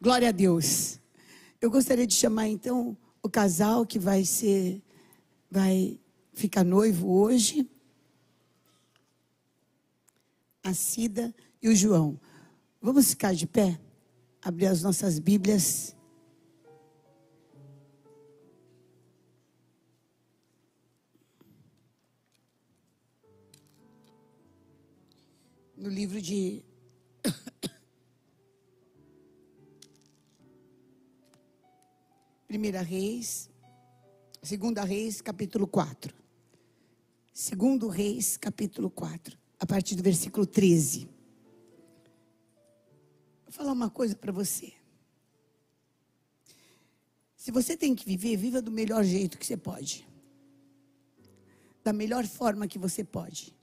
Glória a Deus. Eu gostaria de chamar então o casal que vai ser, vai ficar noivo hoje. A Cida e o João. Vamos ficar de pé? Abrir as nossas Bíblias. No livro de Primeira Reis, Segunda Reis, capítulo 4. Segundo Reis, capítulo 4, a partir do versículo 13. Vou falar uma coisa para você. Se você tem que viver, viva do melhor jeito que você pode. Da melhor forma que você pode.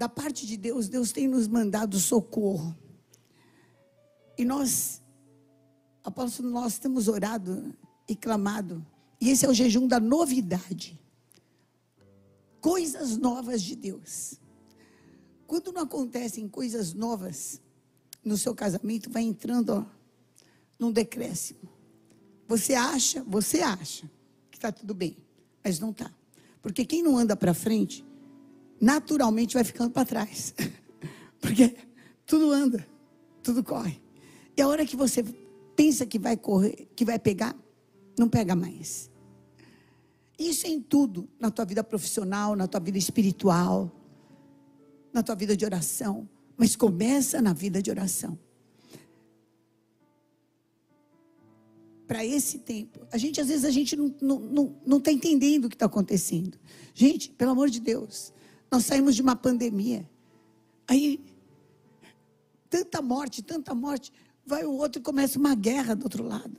Da parte de Deus, Deus tem nos mandado socorro. E nós apóstolo, nós temos orado e clamado. E esse é o jejum da novidade. Coisas novas de Deus. Quando não acontecem coisas novas no seu casamento, vai entrando ó, num decréscimo. Você acha, você acha que está tudo bem, mas não está. Porque quem não anda para frente, naturalmente vai ficando para trás. Porque tudo anda, tudo corre. E a hora que você pensa que vai correr, que vai pegar, não pega mais. Isso é em tudo, na tua vida profissional, na tua vida espiritual, na tua vida de oração, mas começa na vida de oração. Para esse tempo, a gente às vezes a gente não está não, não, não tá entendendo o que está acontecendo. Gente, pelo amor de Deus, nós saímos de uma pandemia. Aí, tanta morte, tanta morte vai o outro e começa uma guerra do outro lado.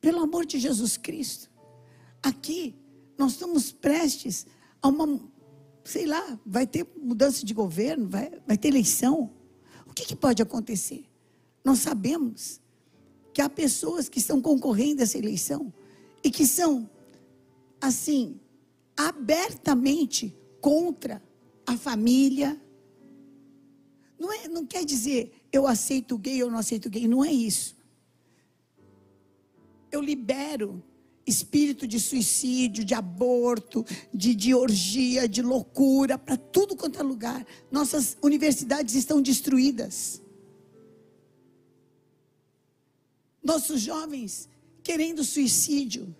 Pelo amor de Jesus Cristo. Aqui, nós estamos prestes a uma, sei lá, vai ter mudança de governo, vai, vai ter eleição. O que, que pode acontecer? Nós sabemos que há pessoas que estão concorrendo a essa eleição e que são, assim, abertamente contra a família. Não, é, não quer dizer eu aceito gay ou não aceito gay. Não é isso. Eu libero espírito de suicídio, de aborto, de, de orgia, de loucura, para tudo quanto é lugar. Nossas universidades estão destruídas. Nossos jovens querendo suicídio.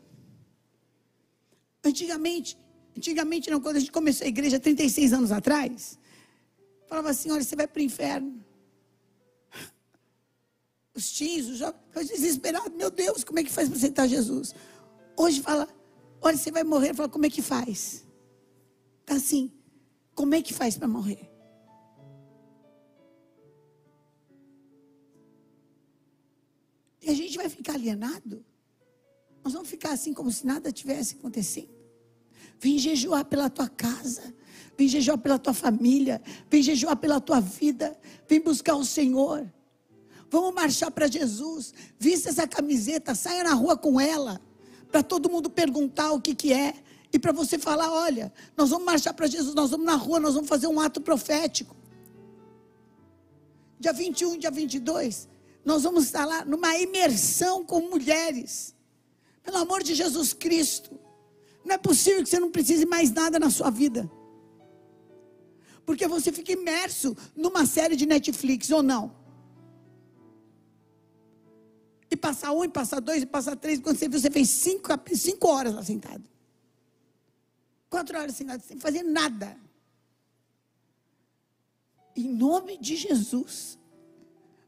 Antigamente, antigamente não, quando a gente começou a igreja 36 anos atrás, falava assim, olha, você vai para o inferno os teens, os jovens, desesperados. Meu Deus, como é que faz para aceitar Jesus? Hoje fala, olha, você vai morrer. Fala, como é que faz? Está assim, como é que faz para morrer? E a gente vai ficar alienado? Nós vamos ficar assim como se nada tivesse acontecendo. Vem jejuar pela tua casa. Vem jejuar pela tua família. Vem jejuar pela tua vida. Vem buscar o Senhor. Vamos marchar para Jesus. Vista essa camiseta, saia na rua com ela. Para todo mundo perguntar o que, que é. E para você falar: olha, nós vamos marchar para Jesus, nós vamos na rua, nós vamos fazer um ato profético. Dia 21, dia 22, nós vamos estar lá numa imersão com mulheres. Pelo amor de Jesus Cristo. Não é possível que você não precise mais nada na sua vida. Porque você fica imerso numa série de Netflix ou não. E passar um, e passar dois, e passar três. Quando você viu, você fez cinco, cinco horas lá sentado. Quatro horas sentado, sem fazer nada. Em nome de Jesus.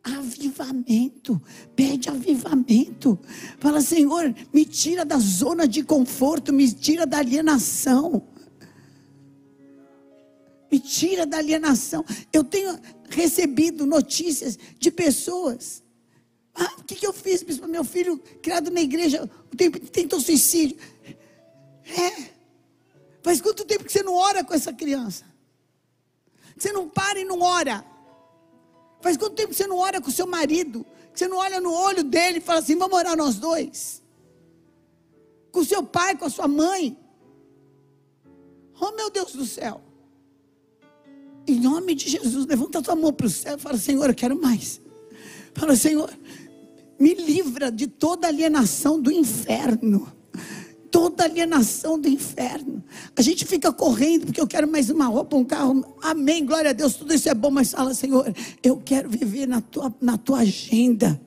Avivamento, pede avivamento. Fala, Senhor, me tira da zona de conforto, me tira da alienação. Me tira da alienação. Eu tenho recebido notícias de pessoas ah, o que, que eu fiz, bispo? Meu filho, criado na igreja, tentou suicídio. É. Faz quanto tempo que você não ora com essa criança? Você não para e não ora. Faz quanto tempo que você não ora com seu marido? Que você não olha no olho dele e fala assim: vamos orar nós dois? Com seu pai, com a sua mãe. Oh meu Deus do céu. Em nome de Jesus, levanta a tua mão para o céu e fala: Senhor, eu quero mais. Fala, Senhor, me livra de toda alienação do inferno toda alienação do inferno. A gente fica correndo porque eu quero mais uma roupa, um carro. Amém, glória a Deus, tudo isso é bom, mas fala, Senhor, eu quero viver na tua, na tua agenda.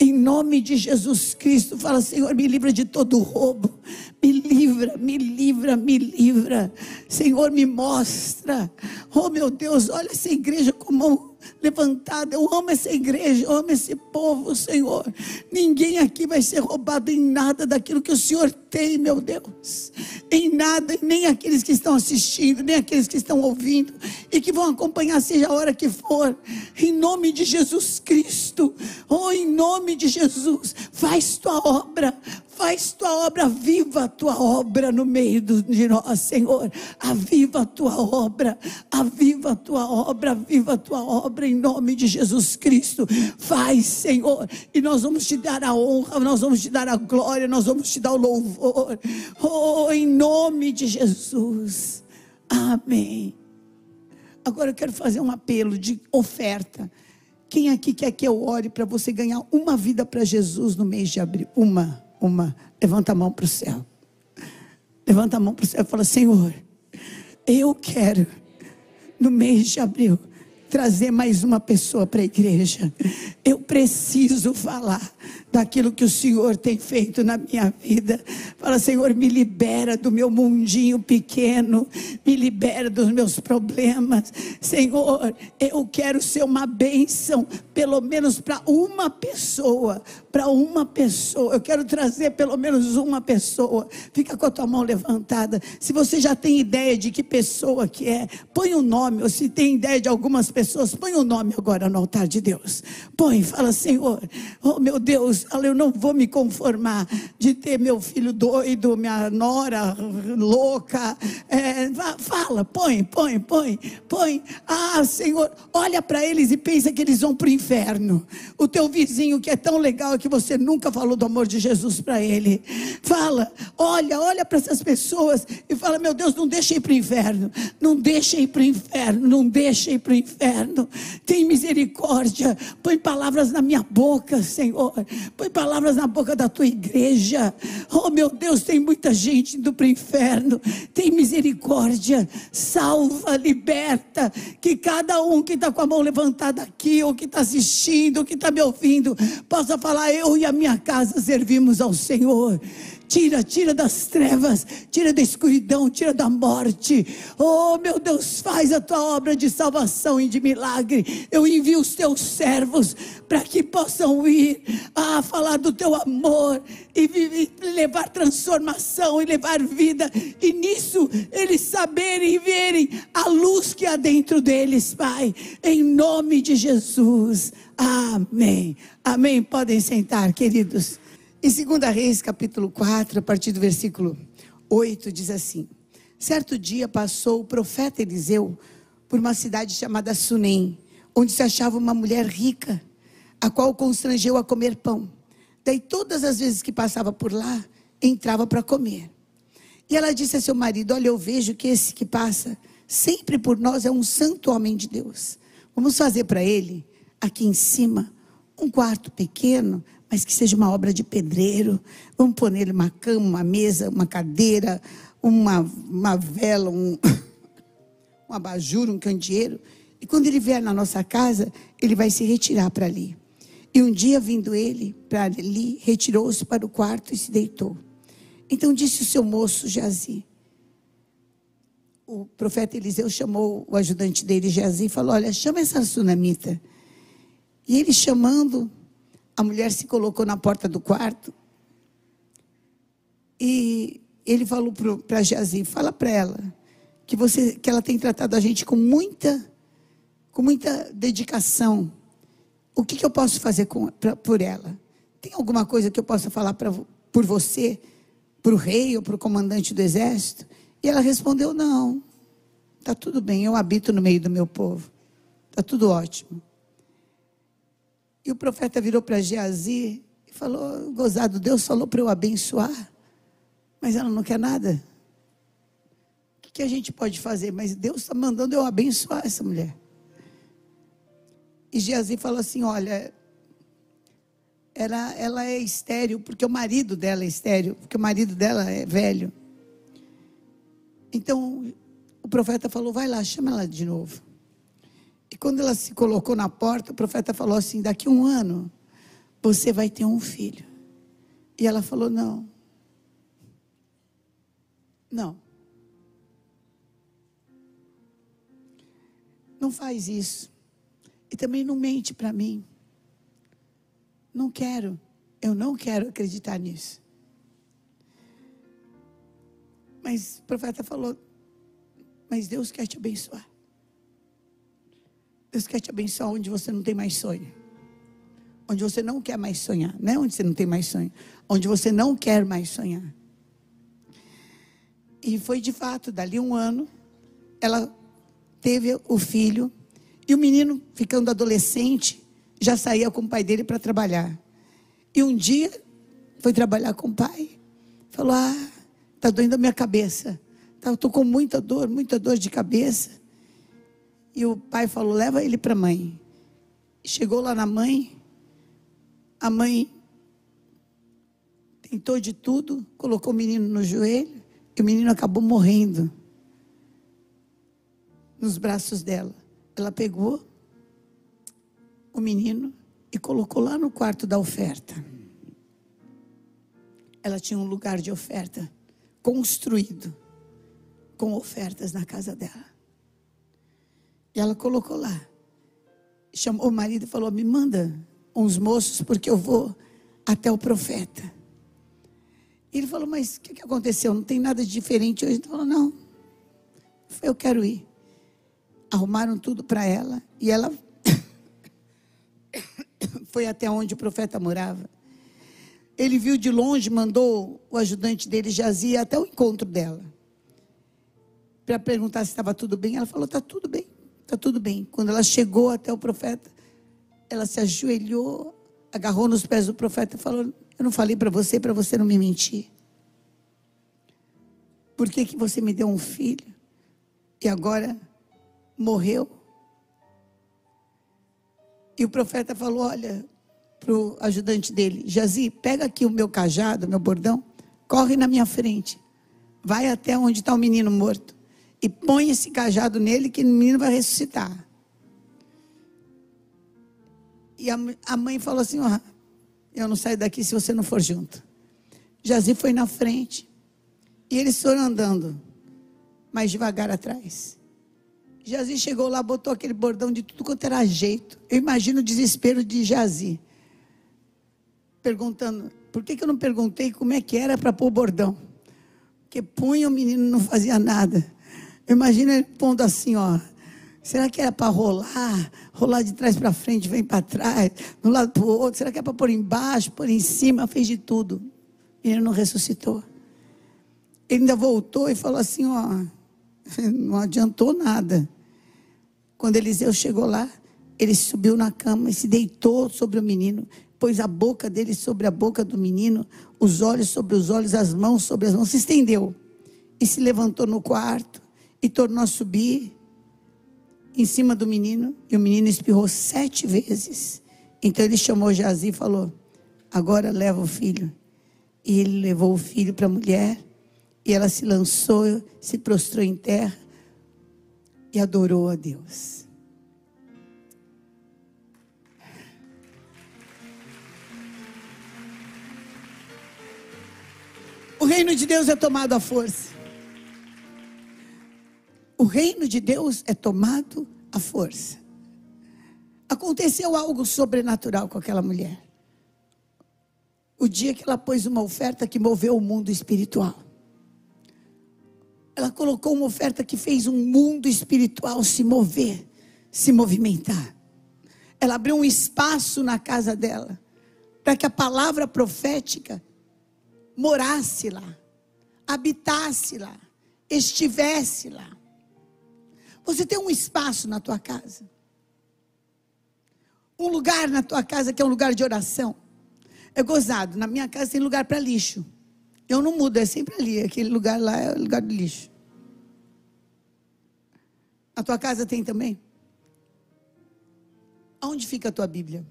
Em nome de Jesus Cristo, fala, Senhor, me livra de todo roubo. Me livra, me livra, me livra. Senhor, me mostra. Oh, meu Deus, olha essa igreja como levantada. Eu amo essa igreja, eu amo esse povo, Senhor. Ninguém aqui vai ser roubado em nada daquilo que o Senhor tem, meu Deus. Em nada, nem aqueles que estão assistindo, nem aqueles que estão ouvindo e que vão acompanhar, seja a hora que for. Em nome de Jesus Cristo, oh, em nome de Jesus, faz tua obra, Faz tua obra, viva a tua obra no meio de nós, Senhor. Aviva a tua obra, aviva a tua obra, aviva a tua obra em nome de Jesus Cristo. Faz, Senhor, e nós vamos te dar a honra, nós vamos te dar a glória, nós vamos te dar o louvor. Oh, em nome de Jesus. Amém. Agora eu quero fazer um apelo de oferta. Quem aqui quer que eu ore para você ganhar uma vida para Jesus no mês de abril? Uma uma, levanta a mão para o céu. Levanta a mão para o céu e fala: Senhor, eu quero, no mês de abril, trazer mais uma pessoa para a igreja. Eu preciso falar daquilo que o Senhor tem feito na minha vida. Fala, Senhor, me libera do meu mundinho pequeno, me libera dos meus problemas. Senhor, eu quero ser uma bênção, pelo menos para uma pessoa. Para uma pessoa, eu quero trazer pelo menos uma pessoa. Fica com a tua mão levantada. Se você já tem ideia de que pessoa que é, põe o um nome. Ou se tem ideia de algumas pessoas, põe o um nome agora no altar de Deus. Põe, fala, Senhor, oh meu Deus, eu não vou me conformar de ter meu filho doido, minha nora louca. É, fala, põe, põe, põe, põe. Ah, Senhor, olha para eles e pensa que eles vão para o inferno. O teu vizinho que é tão legal que você nunca falou do amor de Jesus para ele. Fala, olha, olha para essas pessoas e fala: Meu Deus, não deixe ir para o inferno. Não deixe ir para o inferno. Não deixe ir para o inferno. Tem misericórdia. Põe palavras na minha boca, Senhor. Põe palavras na boca da tua igreja. Oh, meu Deus, tem muita gente indo para o inferno. Tem misericórdia. Salva, liberta. Que cada um que está com a mão levantada aqui, ou que está assistindo, ou que está me ouvindo, possa falar: Eu e a minha casa servimos ao Senhor. Tira, tira das trevas, tira da escuridão, tira da morte. Oh, meu Deus, faz a tua obra de salvação e de milagre. Eu envio os teus servos para que possam ir a falar do teu amor e, levar transformação e levar vida. E nisso eles saberem e verem a luz que há dentro deles, Pai. Em nome de Jesus. Amém. Amém. Podem sentar, queridos. Em 2 Reis, capítulo 4, a partir do versículo 8, diz assim: Certo dia passou o profeta Eliseu por uma cidade chamada Sunem, onde se achava uma mulher rica, a qual constrangeu a comer pão. Daí, todas as vezes que passava por lá, entrava para comer. E ela disse a seu marido: Olha, eu vejo que esse que passa sempre por nós é um santo homem de Deus. Vamos fazer para ele, aqui em cima, um quarto pequeno mas que seja uma obra de pedreiro. Vamos pôr nele uma cama, uma mesa, uma cadeira, uma, uma vela, um, um abajur, um candeeiro. E quando ele vier na nossa casa, ele vai se retirar para ali. E um dia, vindo ele para ali, retirou-se para o quarto e se deitou. Então disse o seu moço Jazi. O profeta Eliseu chamou o ajudante dele, Jazi, e falou: Olha, chama essa sunamita. E ele chamando, a mulher se colocou na porta do quarto e ele falou para Jazi, fala para ela que você que ela tem tratado a gente com muita com muita dedicação. O que, que eu posso fazer com, pra, por ela? Tem alguma coisa que eu possa falar pra, por você, para o rei ou para o comandante do exército? E ela respondeu: Não, está tudo bem, eu habito no meio do meu povo, está tudo ótimo. E o profeta virou para Geazi e falou: Gozado, Deus falou para eu abençoar, mas ela não quer nada. O que a gente pode fazer? Mas Deus está mandando eu abençoar essa mulher. E Geazi falou assim: Olha, ela, ela é estéreo, porque o marido dela é estéreo, porque o marido dela é velho. Então, o profeta falou: Vai lá, chama ela de novo. E quando ela se colocou na porta, o profeta falou assim: Daqui um ano, você vai ter um filho. E ela falou: Não. Não. Não faz isso. E também não mente para mim. Não quero. Eu não quero acreditar nisso. Mas o profeta falou: Mas Deus quer te abençoar. Deus quer te abençoar onde você não tem mais sonho. Onde você não quer mais sonhar. Não é onde você não tem mais sonho. Onde você não quer mais sonhar. E foi de fato, dali um ano, ela teve o filho. E o menino, ficando adolescente, já saía com o pai dele para trabalhar. E um dia foi trabalhar com o pai. Falou: Ah, está doendo a minha cabeça. Estou com muita dor, muita dor de cabeça. E o pai falou: Leva ele para a mãe. Chegou lá na mãe. A mãe tentou de tudo, colocou o menino no joelho. E o menino acabou morrendo nos braços dela. Ela pegou o menino e colocou lá no quarto da oferta. Ela tinha um lugar de oferta construído com ofertas na casa dela. E ela colocou lá. Chamou o marido e falou: Me manda uns moços, porque eu vou até o profeta. E ele falou: Mas o que, que aconteceu? Não tem nada de diferente hoje? Ele falou: Não, eu quero ir. Arrumaram tudo para ela e ela foi até onde o profeta morava. Ele viu de longe, mandou o ajudante dele, Jazia, até o encontro dela. Para perguntar se estava tudo bem. Ela falou: está tudo bem, está tudo bem. Quando ela chegou até o profeta, ela se ajoelhou, agarrou nos pés do profeta e falou: Eu não falei para você, para você não me mentir. Por que, que você me deu um filho e agora morreu? E o profeta falou: Olha, para o ajudante dele: Jazi, pega aqui o meu cajado, meu bordão, corre na minha frente, vai até onde está o menino morto e põe esse cajado nele que o menino vai ressuscitar. E a, a mãe falou assim: oh, Eu não saio daqui se você não for junto. Jazi foi na frente e eles foram andando mais devagar atrás. Jazi chegou lá, botou aquele bordão de tudo quanto era jeito. Eu imagino o desespero de Jazi. Perguntando, por que, que eu não perguntei como é que era para pôr o bordão? Porque punha o menino não fazia nada. Imagina ele pondo assim, ó. Será que era para rolar? Rolar de trás para frente, vem para trás, de um lado para o outro. Será que é para pôr embaixo, pôr em cima? Fez de tudo. E ele não ressuscitou. Ele ainda voltou e falou assim: ó, não adiantou nada. Quando Eliseu chegou lá, ele subiu na cama e se deitou sobre o menino, pôs a boca dele sobre a boca do menino, os olhos sobre os olhos, as mãos sobre as mãos, se estendeu e se levantou no quarto e tornou a subir em cima do menino e o menino espirrou sete vezes. Então ele chamou Jazi e falou: Agora leva o filho. E ele levou o filho para a mulher e ela se lançou, se prostrou em terra e adorou a Deus. O reino de Deus é tomado à força. O reino de Deus é tomado à força. Aconteceu algo sobrenatural com aquela mulher. O dia que ela pôs uma oferta que moveu o mundo espiritual. Ela colocou uma oferta que fez um mundo espiritual se mover, se movimentar. Ela abriu um espaço na casa dela para que a palavra profética morasse lá, habitasse lá, estivesse lá. Você tem um espaço na tua casa. Um lugar na tua casa que é um lugar de oração. É gozado. Na minha casa tem lugar para lixo. Eu não mudo, é sempre ali. Aquele lugar lá é o lugar do lixo. Na tua casa tem também? Aonde fica a tua Bíblia?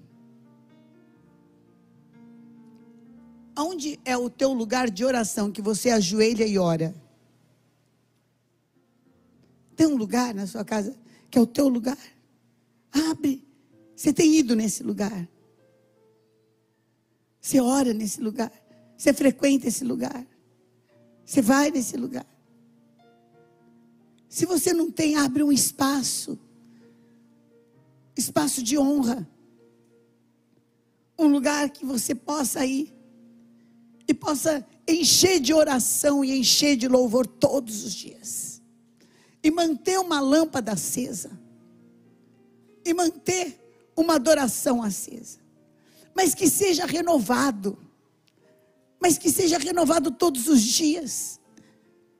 Aonde é o teu lugar de oração que você ajoelha e ora? Tem um lugar na sua casa que é o teu lugar? Abre. Você tem ido nesse lugar? Você ora nesse lugar? Você frequenta esse lugar? Você vai nesse lugar? Se você não tem, abre um espaço espaço de honra. Um lugar que você possa ir e possa encher de oração e encher de louvor todos os dias. E manter uma lâmpada acesa. E manter uma adoração acesa. Mas que seja renovado. Mas que seja renovado todos os dias.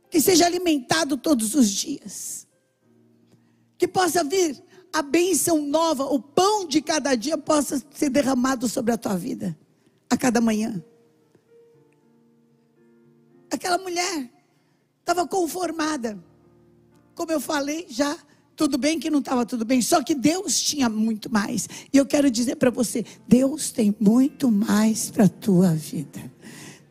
Que seja alimentado todos os dias. Que possa vir a bênção nova, o pão de cada dia possa ser derramado sobre a tua vida, a cada manhã. Aquela mulher estava conformada. Como eu falei, já tudo bem que não estava tudo bem, só que Deus tinha muito mais. E eu quero dizer para você: Deus tem muito mais para a tua vida.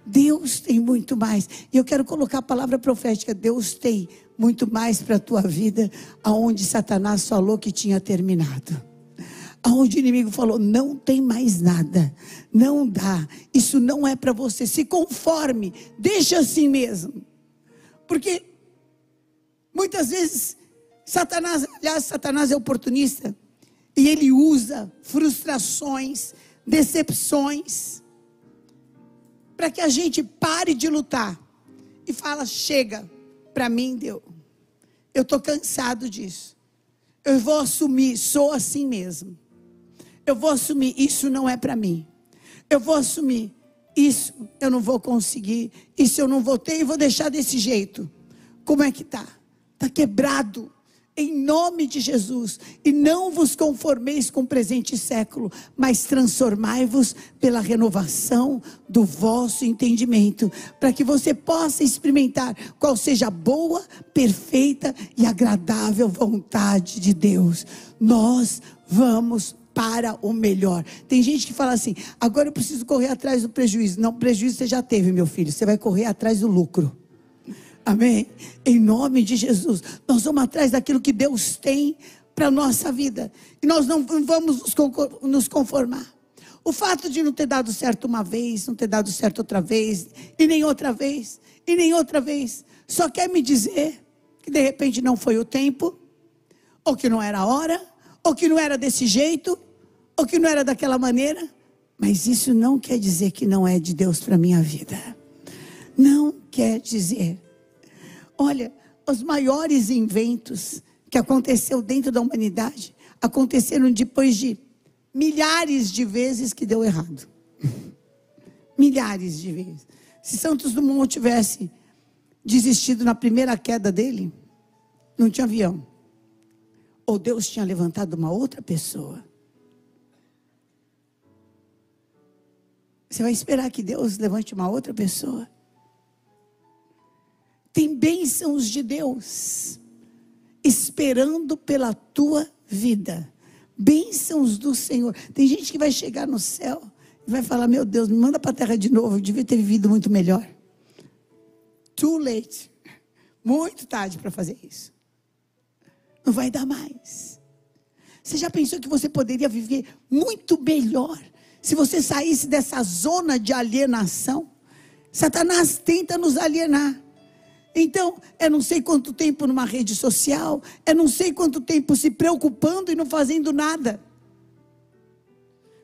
Deus tem muito mais. E eu quero colocar a palavra profética: Deus tem muito mais para a tua vida, aonde Satanás falou que tinha terminado. Aonde o inimigo falou, não tem mais nada, não dá, isso não é para você, se conforme, deixa assim mesmo. Porque muitas vezes Satanás, aliás, Satanás é oportunista, e ele usa frustrações, decepções, para que a gente pare de lutar e fala: chega, para mim deu. Eu estou cansado disso. Eu vou assumir, sou assim mesmo. Eu vou assumir, isso não é para mim. Eu vou assumir, isso eu não vou conseguir, isso eu não vou ter e vou deixar desse jeito. Como é que tá? Tá quebrado em nome de Jesus, e não vos conformeis com o presente século, mas transformai-vos pela renovação do vosso entendimento, para que você possa experimentar qual seja a boa, perfeita e agradável vontade de Deus. Nós vamos para o melhor. Tem gente que fala assim: agora eu preciso correr atrás do prejuízo. Não, prejuízo você já teve, meu filho, você vai correr atrás do lucro. Amém? Em nome de Jesus, nós vamos atrás daquilo que Deus tem para a nossa vida. E nós não vamos nos conformar. O fato de não ter dado certo uma vez, não ter dado certo outra vez, e nem outra vez, e nem outra vez, só quer me dizer que de repente não foi o tempo, ou que não era a hora, ou que não era desse jeito, ou que não era daquela maneira. Mas isso não quer dizer que não é de Deus para minha vida. Não quer dizer. Olha, os maiores inventos que aconteceu dentro da humanidade aconteceram depois de milhares de vezes que deu errado. milhares de vezes. Se Santos Dumont tivesse desistido na primeira queda dele, não tinha avião. Ou Deus tinha levantado uma outra pessoa. Você vai esperar que Deus levante uma outra pessoa? Tem bênçãos de Deus esperando pela tua vida. Bênçãos do Senhor. Tem gente que vai chegar no céu e vai falar: Meu Deus, me manda para a terra de novo. Eu devia ter vivido muito melhor. Too late. Muito tarde para fazer isso. Não vai dar mais. Você já pensou que você poderia viver muito melhor se você saísse dessa zona de alienação? Satanás tenta nos alienar. Então, é não sei quanto tempo numa rede social, é não sei quanto tempo se preocupando e não fazendo nada.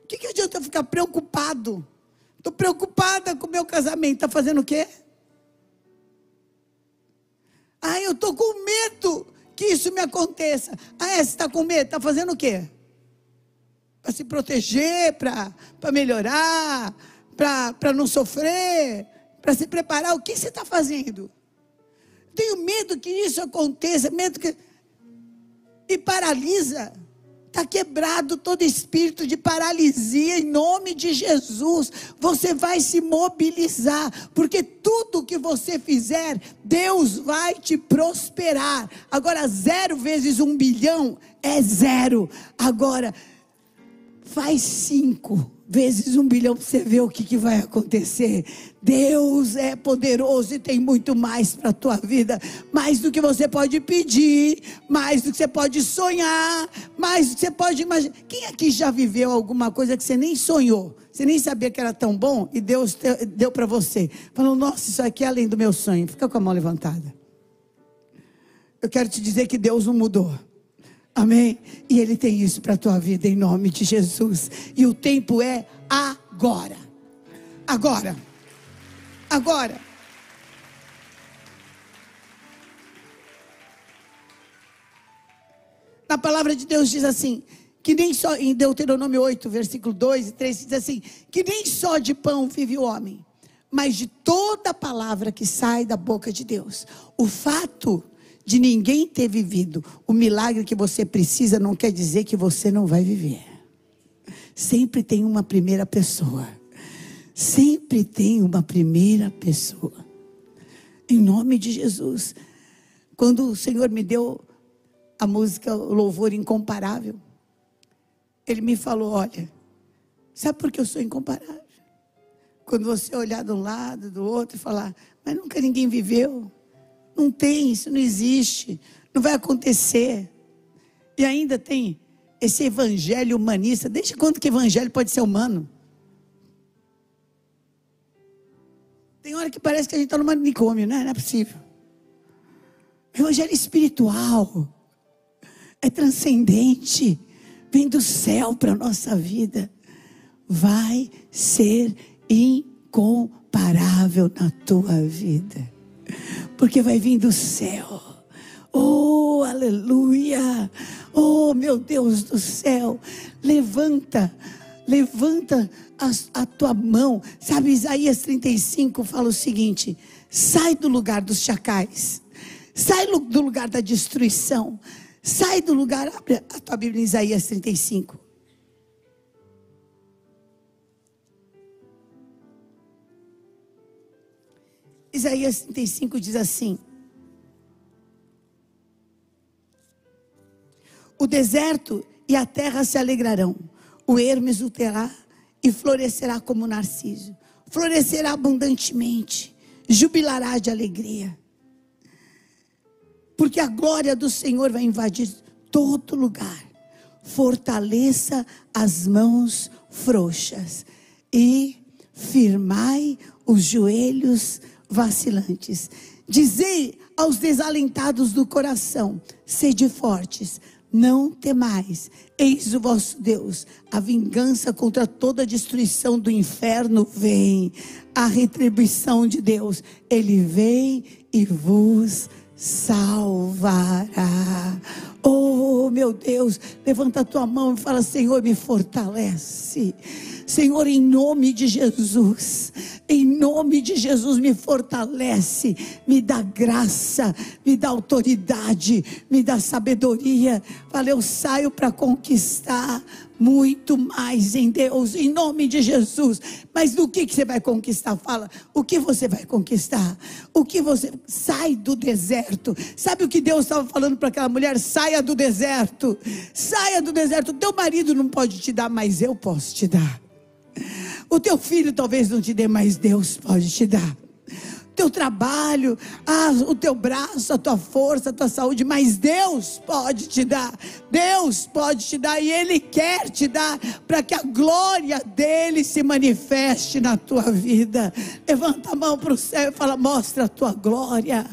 O que, que adianta eu ficar preocupado? Estou preocupada com o meu casamento. Está fazendo o quê? Ah, eu estou com medo que isso me aconteça. Ah, é, você está com medo? Está fazendo o quê? Para se proteger, para melhorar, para não sofrer, para se preparar. O que você está fazendo? Tenho medo que isso aconteça, medo que. E paralisa. Está quebrado todo espírito de paralisia em nome de Jesus. Você vai se mobilizar, porque tudo que você fizer, Deus vai te prosperar. Agora, zero vezes um bilhão é zero. Agora, faz cinco vezes um bilhão para você ver o que, que vai acontecer. Deus é poderoso e tem muito mais para a tua vida, mais do que você pode pedir, mais do que você pode sonhar, mais do que você pode imaginar. Quem aqui já viveu alguma coisa que você nem sonhou? Você nem sabia que era tão bom e Deus deu para você. Falou, nossa, isso aqui é além do meu sonho. Fica com a mão levantada. Eu quero te dizer que Deus não mudou. Amém? E Ele tem isso para a tua vida em nome de Jesus. E o tempo é agora. Agora. Agora. Na palavra de Deus diz assim: que nem só, em Deuteronômio 8, versículo 2 e 3, diz assim: que nem só de pão vive o homem, mas de toda palavra que sai da boca de Deus. O fato de ninguém ter vivido o milagre que você precisa, não quer dizer que você não vai viver. Sempre tem uma primeira pessoa. Sempre tem uma primeira pessoa. Em nome de Jesus. Quando o Senhor me deu a música Louvor Incomparável, Ele me falou: Olha, sabe por que eu sou incomparável? Quando você olhar de um lado, do outro e falar, mas nunca ninguém viveu. Não tem, isso não existe, não vai acontecer. E ainda tem esse evangelho humanista. Desde quando que evangelho pode ser humano? Tem hora que parece que a gente está no manicômio, né? Não é possível. Evangelho espiritual. É transcendente. Vem do céu para a nossa vida. Vai ser incomparável na tua vida porque vai vir do céu. Oh, aleluia! Oh, meu Deus do céu! Levanta, levanta a, a, tua mão. Sabe, Isaías 35 fala o seguinte: sai do lugar dos chacais, sai do lugar da destruição, sai do lugar. Abre a tua Bíblia em Isaías 35. Isaías 35 diz assim: O deserto e a terra se alegrarão, o ermo exultará e florescerá como narciso, florescerá abundantemente, jubilará de alegria, porque a glória do Senhor vai invadir todo lugar. Fortaleça as mãos frouxas e firmai os joelhos vacilantes. Dizei aos desalentados do coração: sede fortes, não temais, eis o vosso Deus. A vingança contra toda a destruição do inferno vem, a retribuição de Deus, ele vem e vos salvará. Oh, meu Deus, levanta a tua mão e fala: Senhor, me fortalece. Senhor, em nome de Jesus, em nome de Jesus, me fortalece, me dá graça, me dá autoridade, me dá sabedoria. Fala, eu saio para conquistar muito mais em Deus, em nome de Jesus. Mas do que, que você vai conquistar? Fala, o que você vai conquistar? O que você. Sai do deserto. Sabe o que Deus estava falando para aquela mulher? Saia do deserto. Saia do deserto. Teu marido não pode te dar, mas eu posso te dar. O teu filho talvez não te dê, mas Deus pode te dar teu trabalho, ah, o teu braço, a tua força, a tua saúde, mas Deus pode te dar, Deus pode te dar e Ele quer te dar para que a glória dele se manifeste na tua vida. Levanta a mão para o céu e fala: Mostra a tua glória,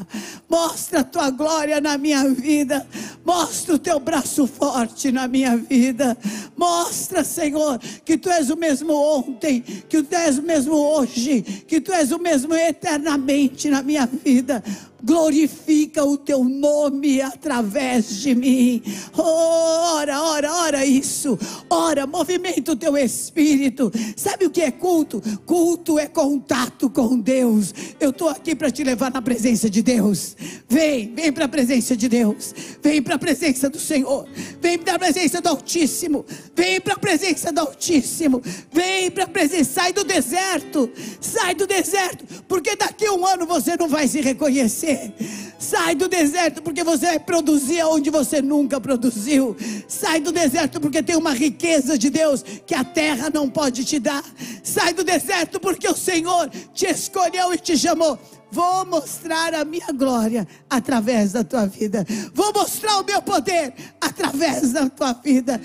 mostra a tua glória na minha vida, mostra o teu braço forte na minha vida, mostra, Senhor, que tu és o mesmo ontem, que tu és o mesmo hoje, que tu és o mesmo eternamente na minha vida. Glorifica o teu nome através de mim. Ora, ora, ora isso. Ora, movimenta o teu espírito. Sabe o que é culto? Culto é contato com Deus. Eu estou aqui para te levar na presença de Deus. Vem, vem para a presença de Deus. Vem para a presença do Senhor. Vem para a presença do Altíssimo. Vem para a presença do Altíssimo. Vem para a presença. Sai do deserto. Sai do deserto. Porque daqui a um ano você não vai se reconhecer você. Sai do deserto porque você vai produzir onde você nunca produziu. Sai do deserto porque tem uma riqueza de Deus que a terra não pode te dar. Sai do deserto porque o Senhor te escolheu e te chamou. Vou mostrar a minha glória através da tua vida. Vou mostrar o meu poder através da tua vida.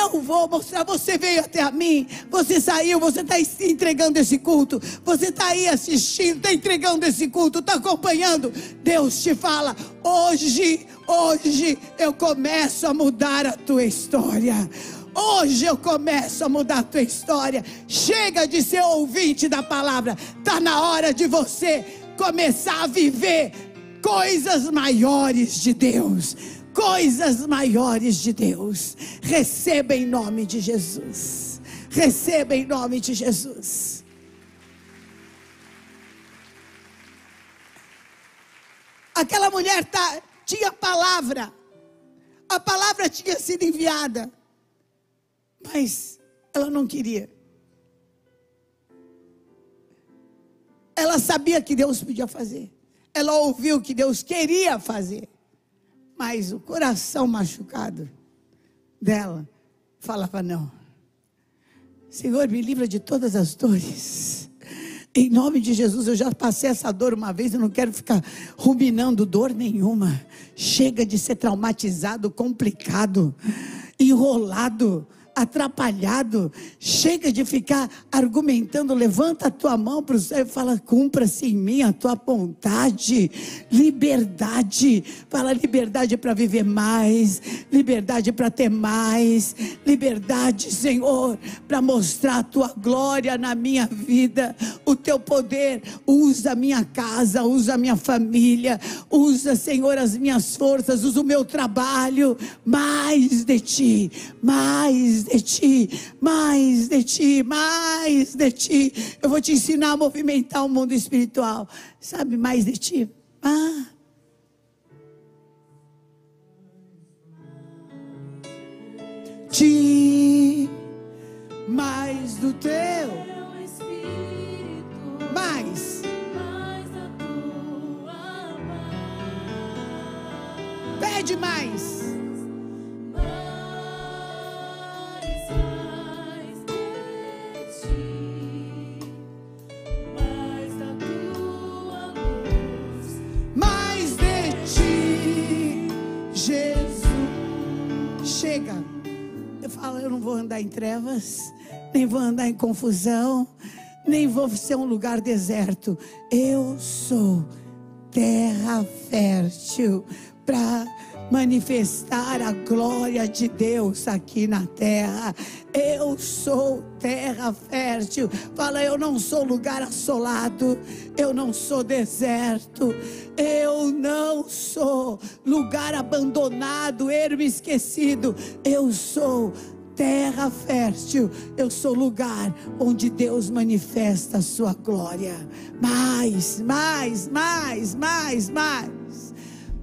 Eu vou mostrar. Você veio até a mim. Você saiu. Você está entregando esse culto. Você está aí assistindo. Está entregando esse culto. Está acompanhando. Deus te fala. Hoje, hoje eu começo a mudar a tua história. Hoje eu começo a mudar a tua história. Chega de ser ouvinte da palavra. Está na hora de você começar a viver coisas maiores de Deus. Coisas maiores de Deus. Receba em nome de Jesus. Receba em nome de Jesus. Aquela mulher tá, tinha palavra. A palavra tinha sido enviada. Mas ela não queria. Ela sabia que Deus podia fazer. Ela ouviu que Deus queria fazer. Mas o coração machucado dela falava: Não, Senhor, me livra de todas as dores. Em nome de Jesus, eu já passei essa dor uma vez, eu não quero ficar ruminando dor nenhuma. Chega de ser traumatizado, complicado, enrolado atrapalhado. Chega de ficar argumentando. Levanta a tua mão para o céu e fala: cumpra-se em mim a tua vontade. Liberdade. Fala liberdade para viver mais. Liberdade para ter mais. Liberdade, Senhor, para mostrar a tua glória na minha vida. O teu poder. Usa a minha casa, usa a minha família. Usa, Senhor, as minhas forças. Usa o meu trabalho. Mais de ti. Mais de ti, mais de ti, mais de ti. Eu vou te ensinar a movimentar o mundo espiritual. Sabe, mais de ti. Ah. Ti, mais do teu mais. Pede mais. Vou andar em trevas, nem vou andar em confusão, nem vou ser um lugar deserto. Eu sou terra fértil para manifestar a glória de Deus aqui na terra. Eu sou terra fértil. Fala, eu não sou lugar assolado, eu não sou deserto, eu não sou lugar abandonado, ermo esquecido. Eu sou terra fértil, eu sou lugar onde Deus manifesta a sua glória. Mais, mais, mais, mais, mais.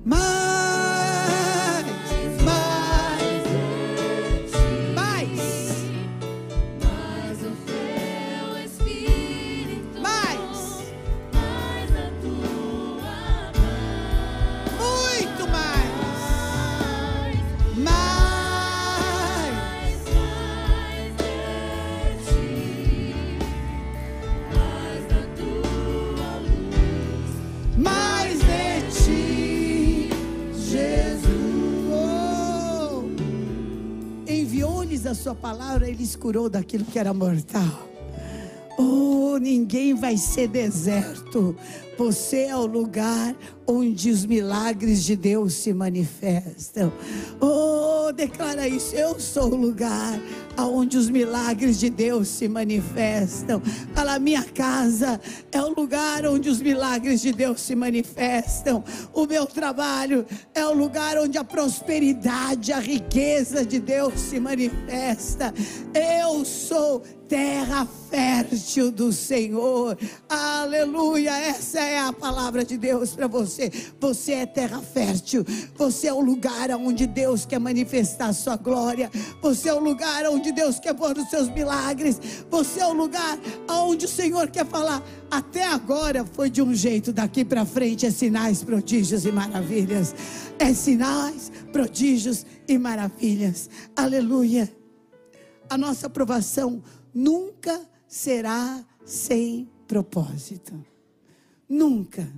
Mais. A sua palavra, ele curou daquilo que era mortal. Oh, ninguém vai ser deserto. Você é o lugar onde os milagres de Deus se manifestam. Oh, declara isso. Eu sou o lugar aonde os milagres de Deus se manifestam. Fala, minha casa é o lugar onde os milagres de Deus se manifestam. O meu trabalho é o lugar onde a prosperidade, a riqueza de Deus se manifesta. Eu sou terra fértil do Senhor. Aleluia! Essa é a palavra de Deus para você. Você é terra fértil. Você é o lugar onde Deus quer manifestar sua glória. Você é o lugar onde Deus quer pôr os seus milagres. Você é o lugar onde o Senhor quer falar. Até agora foi de um jeito, daqui para frente é sinais, prodígios e maravilhas. É sinais, prodígios e maravilhas. Aleluia. A nossa aprovação nunca será sem propósito. Nunca,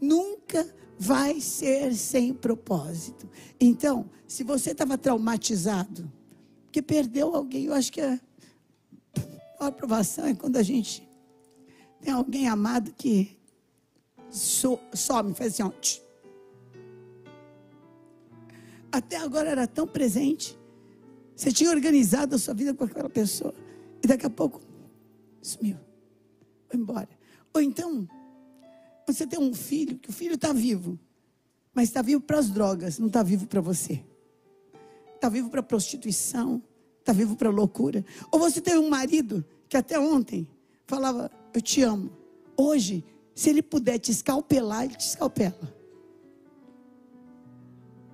nunca vai ser sem propósito. Então, se você estava traumatizado, porque perdeu alguém, eu acho que a, a aprovação é quando a gente tem alguém amado que so, some, faz assim, ó. Até agora era tão presente. Você tinha organizado a sua vida com aquela pessoa. E daqui a pouco, sumiu. Foi embora. Ou então, você tem um filho, que o filho está vivo, mas está vivo para as drogas, não está vivo para você. Está vivo para prostituição, está vivo para loucura. Ou você tem um marido que até ontem falava, eu te amo. Hoje, se ele puder te escalpelar, ele te escalpela.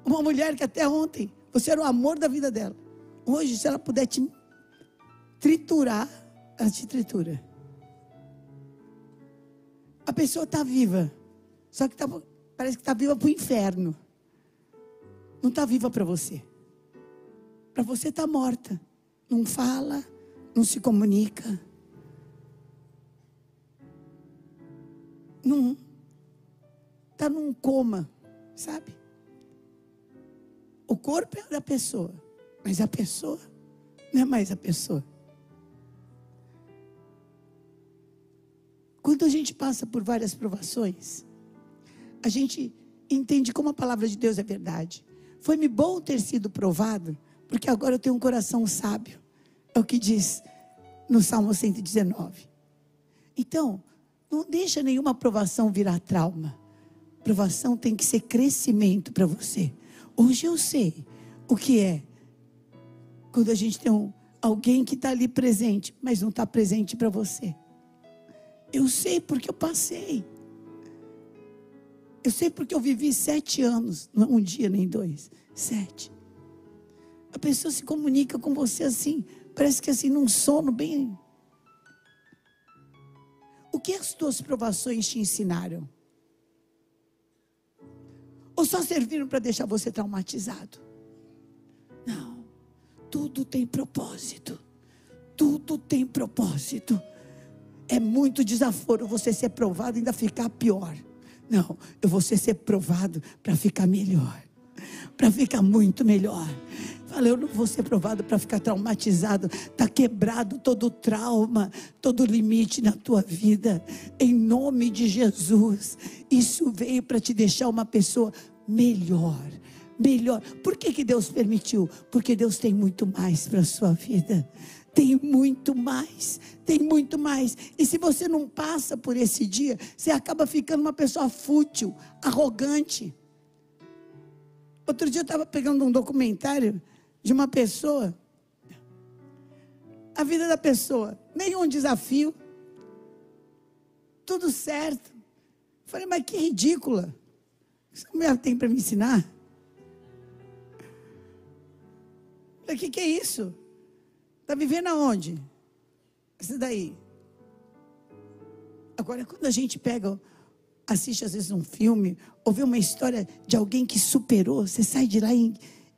Uma mulher que até ontem você era o amor da vida dela. Hoje, se ela puder te triturar, ela te tritura. A pessoa está viva, só que tá, parece que está viva para o inferno. Não está viva para você. Para você está morta. Não fala, não se comunica. Não está num coma, sabe? O corpo é da pessoa, mas a pessoa não é mais a pessoa. Quando a gente passa por várias provações, a gente entende como a palavra de Deus é verdade. Foi-me bom ter sido provado, porque agora eu tenho um coração sábio. É o que diz no Salmo 119. Então, não deixa nenhuma provação virar trauma. Provação tem que ser crescimento para você. Hoje eu sei o que é quando a gente tem um, alguém que está ali presente, mas não está presente para você. Eu sei porque eu passei. Eu sei porque eu vivi sete anos, não é um dia nem dois, sete. A pessoa se comunica com você assim, parece que assim, num sono bem. O que as tuas provações te ensinaram? Ou só serviram para deixar você traumatizado? Não, tudo tem propósito. Tudo tem propósito. É muito desaforo você ser provado e ainda ficar pior. Não, eu vou ser provado para ficar melhor. Para ficar muito melhor. Falei, eu não vou ser provado para ficar traumatizado. Está quebrado todo trauma, todo limite na tua vida. Em nome de Jesus. Isso veio para te deixar uma pessoa melhor. Melhor. Por que, que Deus permitiu? Porque Deus tem muito mais para a sua vida tem muito mais, tem muito mais. E se você não passa por esse dia, você acaba ficando uma pessoa fútil, arrogante. Outro dia eu estava pegando um documentário de uma pessoa. A vida da pessoa, nenhum desafio, tudo certo. Falei, mas que ridícula. Essa mulher tem para me ensinar? O que, que é isso? Está vivendo aonde? Essa daí. Agora, quando a gente pega, assiste às vezes um filme, ou vê uma história de alguém que superou, você sai de lá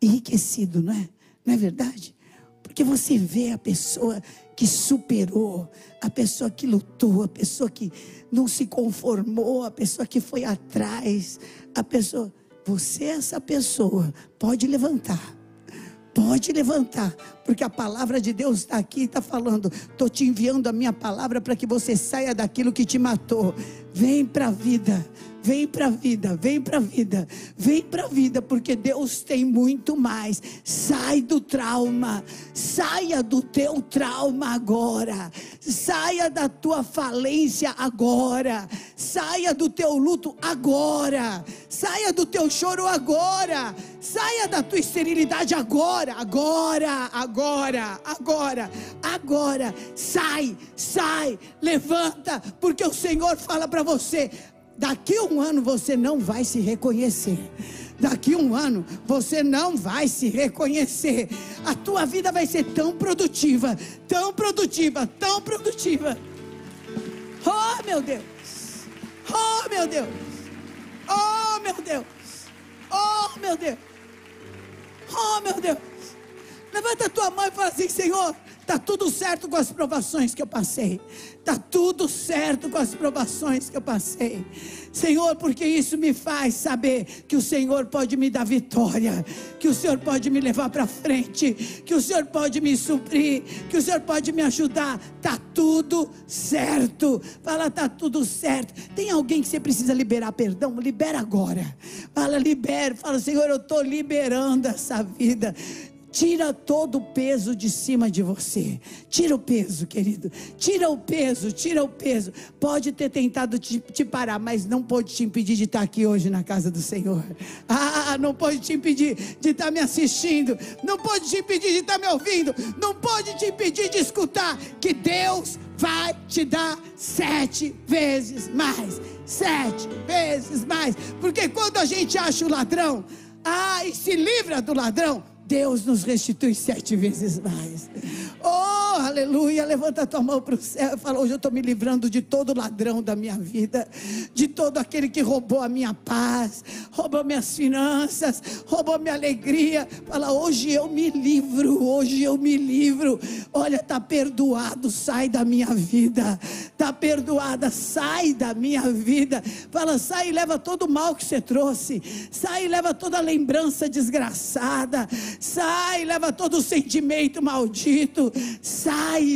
enriquecido, não é? Não é verdade? Porque você vê a pessoa que superou, a pessoa que lutou, a pessoa que não se conformou, a pessoa que foi atrás, a pessoa. Você, essa pessoa, pode levantar Pode levantar, porque a palavra de Deus está aqui e está falando. Estou te enviando a minha palavra para que você saia daquilo que te matou. Vem para a vida. Vem para a vida, vem para a vida, vem para a vida, porque Deus tem muito mais. Sai do trauma, saia do teu trauma agora, saia da tua falência agora, saia do teu luto agora, saia do teu choro agora, saia da tua esterilidade agora, agora, agora, agora, agora. Sai, sai, levanta, porque o Senhor fala para você Daqui um ano você não vai se reconhecer. Daqui um ano você não vai se reconhecer. A tua vida vai ser tão produtiva, tão produtiva, tão produtiva. Oh, meu Deus! Oh, meu Deus! Oh, meu Deus! Oh, meu Deus! Oh, meu Deus! Levanta a tua mão e fala assim: Senhor, Está tudo certo com as provações que eu passei. Está tudo certo com as provações que eu passei. Senhor, porque isso me faz saber que o Senhor pode me dar vitória, que o Senhor pode me levar para frente, que o Senhor pode me suprir, que o Senhor pode me ajudar. Está tudo certo. Fala, está tudo certo. Tem alguém que você precisa liberar perdão? Libera agora. Fala, libera. Fala, Senhor, eu estou liberando essa vida. Tira todo o peso de cima de você. Tira o peso, querido. Tira o peso, tira o peso. Pode ter tentado te, te, parar, mas não pode te impedir de estar aqui hoje na casa do Senhor. Ah, não pode te impedir de estar me assistindo. Não pode te impedir de estar me ouvindo. Não pode te impedir de escutar que Deus vai te dar sete vezes mais. Sete vezes mais. Porque quando a gente acha o ladrão, ah, e se livra do ladrão Deus nos restitui sete vezes mais. Oh, aleluia. Levanta a tua mão para o céu e fala: Hoje eu estou me livrando de todo ladrão da minha vida, de todo aquele que roubou a minha paz, roubou minhas finanças, roubou minha alegria. Fala: Hoje eu me livro, hoje eu me livro. Olha, está perdoado, sai da minha vida. Está perdoada, sai da minha vida. Fala: Sai e leva todo o mal que você trouxe, sai e leva toda a lembrança desgraçada sai, leva todo o sentimento maldito,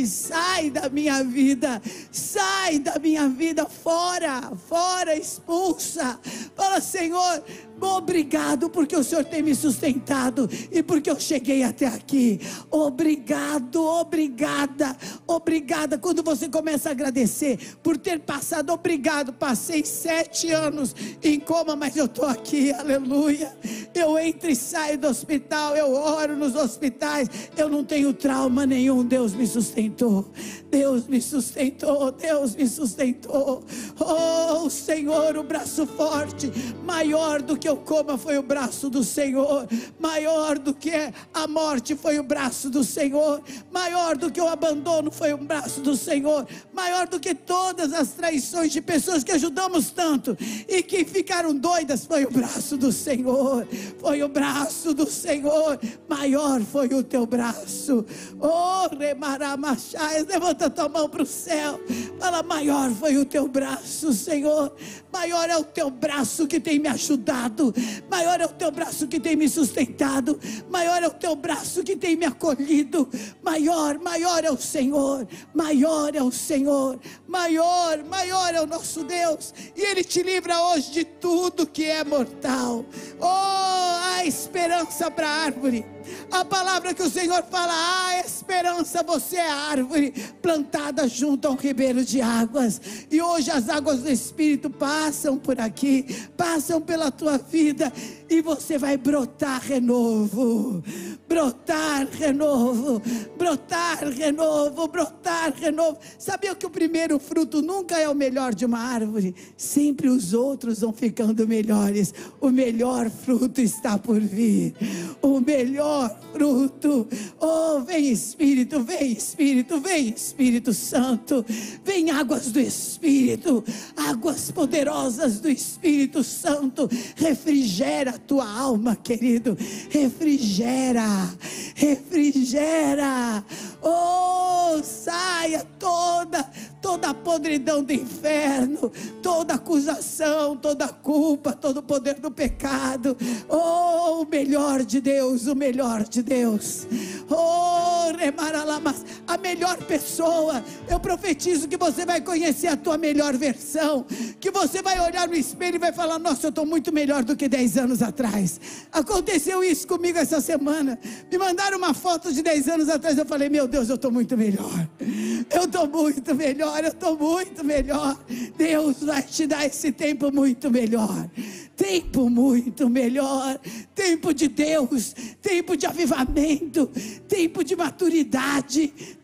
sai da minha vida, sai da minha vida, fora, fora, expulsa. Fala, Senhor, Obrigado porque o Senhor tem me sustentado e porque eu cheguei até aqui. Obrigado, obrigada, obrigada. Quando você começa a agradecer por ter passado, obrigado. Passei sete anos em coma, mas eu estou aqui, aleluia. Eu entro e saio do hospital, eu oro nos hospitais. Eu não tenho trauma nenhum. Deus me sustentou. Deus me sustentou. Deus me sustentou. Oh, Senhor, o braço forte, maior do que o coma foi o braço do Senhor, maior do que a morte foi o braço do Senhor, maior do que o abandono foi o braço do Senhor, maior do que todas as traições de pessoas que ajudamos tanto e que ficaram doidas foi o braço do Senhor, foi o braço do Senhor, maior foi o teu braço. Oh, Remaramachais, levanta tua mão para o céu, fala: maior foi o teu braço, Senhor, maior é o teu braço que tem me ajudado maior é o teu braço que tem me sustentado, maior é o teu braço que tem me acolhido, maior, maior é o Senhor, maior é o Senhor, maior, maior é o nosso Deus, e Ele te livra hoje de tudo que é mortal. Oh, a esperança para a árvore. A palavra que o Senhor fala, ah, esperança, você é árvore plantada junto a um ribeiro de águas. E hoje as águas do Espírito passam por aqui, passam pela tua vida e você vai brotar renovo, brotar renovo, brotar renovo, brotar renovo. Sabia que o primeiro fruto nunca é o melhor de uma árvore? Sempre os outros vão ficando melhores. O melhor fruto está por vir. O melhor fruto. Oh, vem Espírito, vem Espírito, vem Espírito Santo. Vem águas do Espírito, águas poderosas do Espírito Santo. Refrigera tua alma, querido. Refrigera, refrigera. Oh, saia toda, toda a podridão do inferno, toda acusação, toda culpa, todo o poder do pecado. Oh, o melhor de Deus, o melhor de Deus. Oh, a melhor pessoa. Eu profetizo que você vai conhecer a tua melhor versão, que você vai olhar no espelho e vai falar: "Nossa, eu estou muito melhor do que 10 anos atrás". Aconteceu isso comigo essa semana. Me mandaram uma foto de 10 anos atrás, eu falei: "Meu Deus, eu estou muito melhor". Eu estou muito melhor, eu estou muito melhor. Deus vai te dar esse tempo muito melhor tempo muito melhor, tempo de Deus, tempo de avivamento, tempo de maturidade,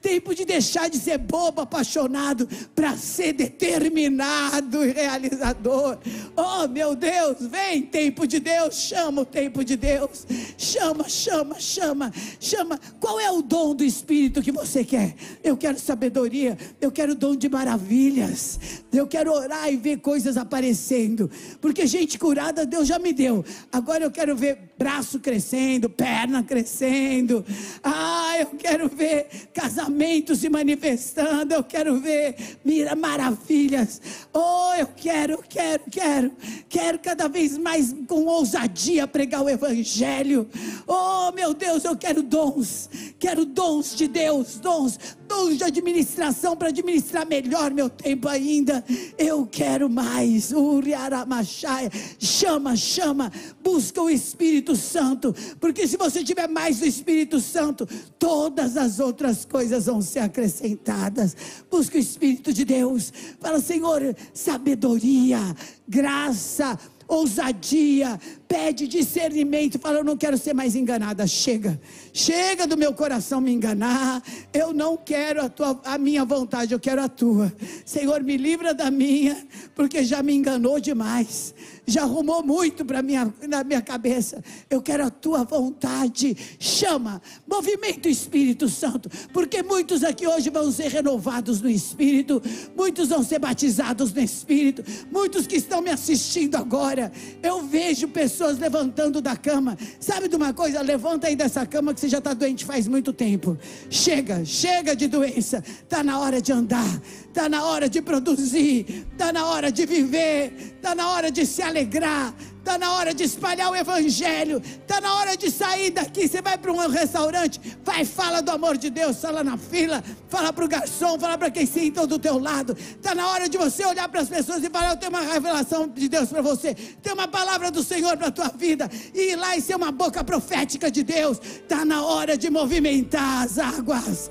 tempo de deixar de ser bobo, apaixonado, para ser determinado e realizador. Oh meu Deus, vem, tempo de Deus, chama o tempo de Deus, chama, chama, chama, chama. Qual é o dom do Espírito que você quer? Eu quero sabedoria, eu quero dom de maravilhas, eu quero orar e ver coisas aparecendo, porque gente curada Deus já me deu. Agora eu quero ver braço crescendo, perna crescendo. Ah, eu quero ver casamentos se manifestando. Eu quero ver mira, maravilhas. Oh, eu quero, quero, quero. Quero cada vez mais com ousadia pregar o evangelho. Oh, meu Deus, eu quero dons. Quero dons de Deus, dons, dons de administração para administrar melhor meu tempo ainda. Eu quero mais. Uriaramachai. Chama, chama. Busca o Espírito Santo. Porque se você tiver mais do Espírito Santo, todas as outras coisas vão ser acrescentadas. Busca o Espírito de Deus. Fala, Senhor, sabedoria, graça ousadia, pede discernimento, fala: Eu não quero ser mais enganada, chega, chega do meu coração me enganar, eu não quero a, tua, a minha vontade, eu quero a tua. Senhor, me livra da minha, porque já me enganou demais, já arrumou muito para minha, na minha cabeça. Eu quero a tua vontade. Chama, movimento Espírito Santo, porque muitos aqui hoje vão ser renovados no Espírito, muitos vão ser batizados no Espírito, muitos que estão me assistindo agora, eu vejo pessoas levantando da cama. Sabe de uma coisa? Levanta aí dessa cama que você já está doente faz muito tempo. Chega, chega de doença. Está na hora de andar, está na hora de produzir, está na hora de viver, está na hora de se alegrar, está na hora de espalhar o Evangelho, está na hora de sair daqui. Você vai para um restaurante, vai, fala do amor de Deus, fala na fila, fala para o garçom, fala para quem senta do teu lado. Está na hora de você olhar para as pessoas e falar: Eu tenho uma revelação de Deus para você, tem uma palavra do Senhor para a tua vida, e ir lá e ser uma boca profética de Deus. Está na hora de movimentar as águas.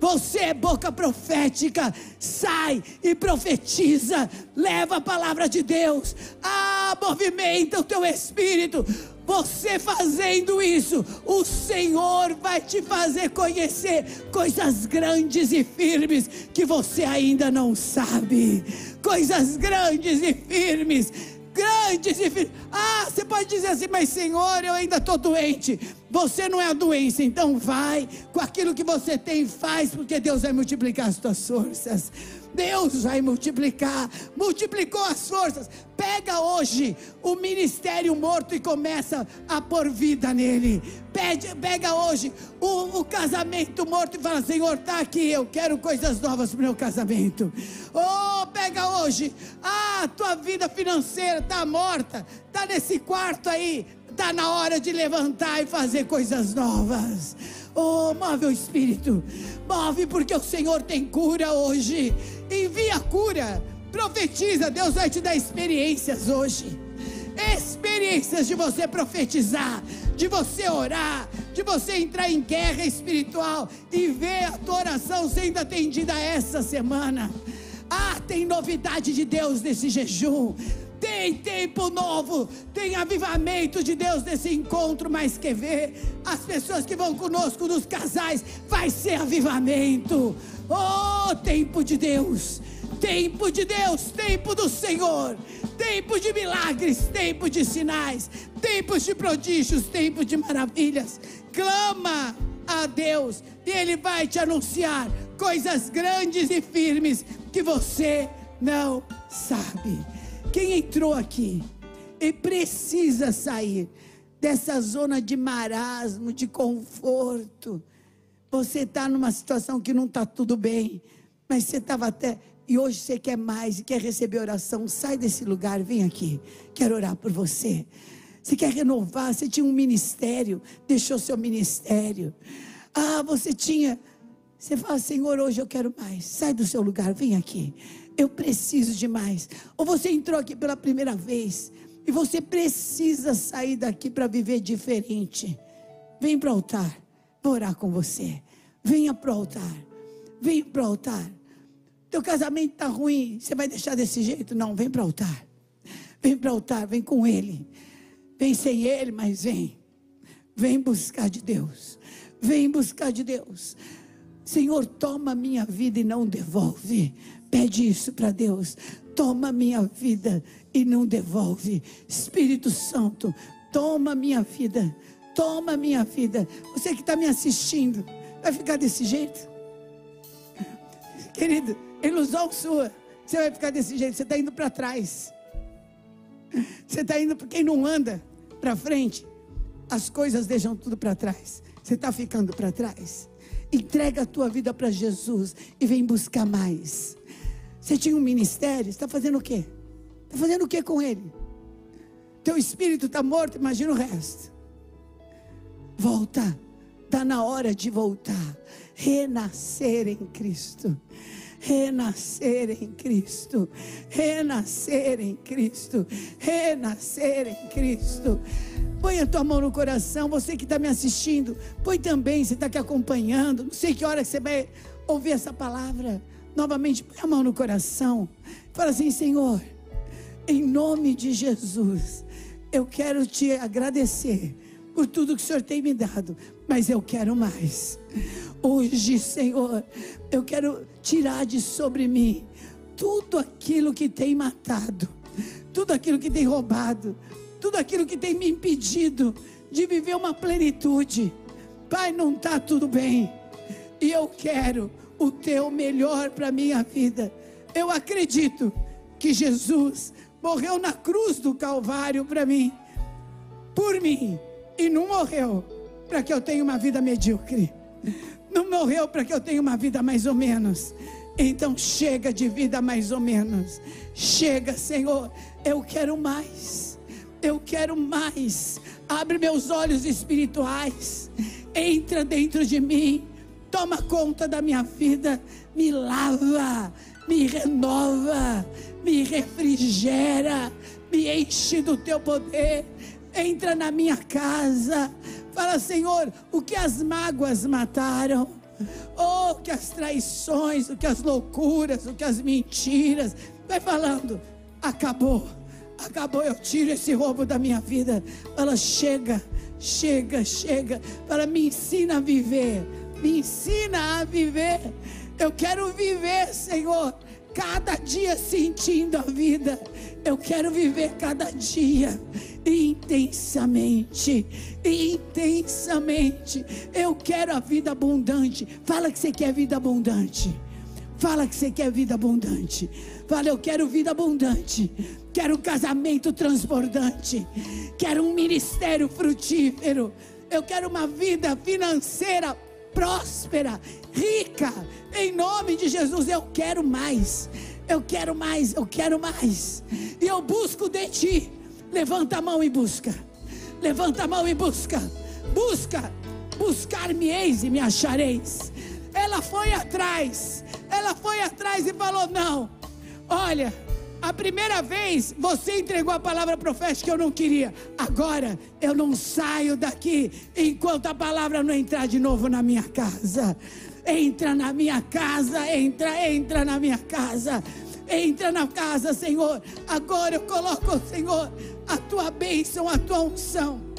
Você é boca profética. Sai e profetiza. Leva a palavra de Deus. Ah, movimenta o teu espírito. Você fazendo isso, o Senhor vai te fazer conhecer coisas grandes e firmes que você ainda não sabe. Coisas grandes e firmes grandes e. Ah, você pode dizer assim, mas Senhor, eu ainda estou doente. Você não é a doença, então vai com aquilo que você tem, faz, porque Deus vai multiplicar as tuas forças. Deus vai multiplicar, multiplicou as forças. Pega hoje o ministério morto e começa a pôr vida nele. Pede, pega hoje o, o casamento morto e fala: Senhor, está aqui, eu quero coisas novas para o meu casamento. Oh, pega hoje, ah, tua vida financeira está morta, está nesse quarto aí, está na hora de levantar e fazer coisas novas. Oh, move o Espírito, move porque o Senhor tem cura hoje. Envia cura, profetiza. Deus vai te dar experiências hoje. Experiências de você profetizar, de você orar, de você entrar em guerra espiritual e ver a tua oração sendo atendida essa semana. Ah, tem novidade de Deus nesse jejum. Tem tempo novo, tem avivamento de Deus nesse encontro, mas quer ver? As pessoas que vão conosco nos casais, vai ser avivamento. Oh, tempo de Deus, tempo de Deus, tempo do Senhor, tempo de milagres, tempo de sinais, tempos de prodígios, tempo de maravilhas. Clama a Deus e Ele vai te anunciar coisas grandes e firmes que você não sabe. Quem entrou aqui e precisa sair dessa zona de marasmo, de conforto. Você está numa situação que não está tudo bem, mas você estava até e hoje você quer mais e quer receber oração, sai desse lugar, vem aqui. Quero orar por você. Você quer renovar? Você tinha um ministério, deixou seu ministério. Ah, você tinha. Você fala, Senhor, hoje eu quero mais. Sai do seu lugar, vem aqui. Eu preciso de mais. Ou você entrou aqui pela primeira vez e você precisa sair daqui para viver diferente. Vem para o altar. Vou orar com você. Venha para o altar. Venha para o altar. Teu casamento está ruim, você vai deixar desse jeito? Não, vem para o altar. Vem para o altar, vem com ele. Vem sem ele, mas vem. Vem buscar de Deus. Vem buscar de Deus. Senhor, toma minha vida e não devolve. Pede isso para Deus. Toma minha vida e não devolve. Espírito Santo, toma minha vida. Toma minha vida. Você que está me assistindo, vai ficar desse jeito? Querido, ilusão sua. Você vai ficar desse jeito, você está indo para trás. Você está indo, quem não anda para frente, as coisas deixam tudo para trás. Você está ficando para trás. Entrega a tua vida para Jesus e vem buscar mais. Você tinha um ministério, está fazendo o quê? Está fazendo o quê com ele? Teu espírito está morto, imagina o resto. Volta, está na hora de voltar, renascer em Cristo. Renascer em Cristo, renascer em Cristo, renascer em Cristo. Põe a tua mão no coração, você que está me assistindo, põe também, você está aqui acompanhando, não sei que hora que você vai ouvir essa palavra. Novamente, põe a mão no coração, fala assim: Senhor, em nome de Jesus, eu quero te agradecer por tudo que o Senhor tem me dado, mas eu quero mais. Hoje, Senhor, eu quero tirar de sobre mim tudo aquilo que tem matado, tudo aquilo que tem roubado, tudo aquilo que tem me impedido de viver uma plenitude. Pai, não está tudo bem. E eu quero o teu melhor para a minha vida. Eu acredito que Jesus morreu na cruz do Calvário para mim, por mim, e não morreu para que eu tenha uma vida medíocre. Não morreu para que eu tenha uma vida mais ou menos. Então chega de vida mais ou menos. Chega, Senhor. Eu quero mais. Eu quero mais. Abre meus olhos espirituais. Entra dentro de mim. Toma conta da minha vida. Me lava. Me renova. Me refrigera. Me enche do teu poder. Entra na minha casa Fala, Senhor, o que as mágoas mataram, oh, que as traições, o que as loucuras, o que as mentiras. Vai falando, acabou, acabou. Eu tiro esse roubo da minha vida. Fala, chega, chega, chega. Fala, me ensina a viver, me ensina a viver. Eu quero viver, Senhor, cada dia sentindo a vida. Eu quero viver cada dia intensamente, intensamente. Eu quero a vida abundante. Fala que você quer vida abundante. Fala que você quer vida abundante. Fala, eu quero vida abundante. Quero um casamento transbordante. Quero um ministério frutífero. Eu quero uma vida financeira próspera, rica. Em nome de Jesus, eu quero mais. Eu quero mais, eu quero mais. E eu busco de ti Levanta a mão e busca. Levanta a mão e busca. Busca. Buscar-me-eis e me achareis. Ela foi atrás. Ela foi atrás e falou: Não. Olha, a primeira vez você entregou a palavra profética que eu não queria. Agora eu não saio daqui enquanto a palavra não entrar de novo na minha casa. Entra na minha casa, entra, entra na minha casa. Entra na casa, Senhor. Agora eu coloco, Senhor, a tua bênção, a tua unção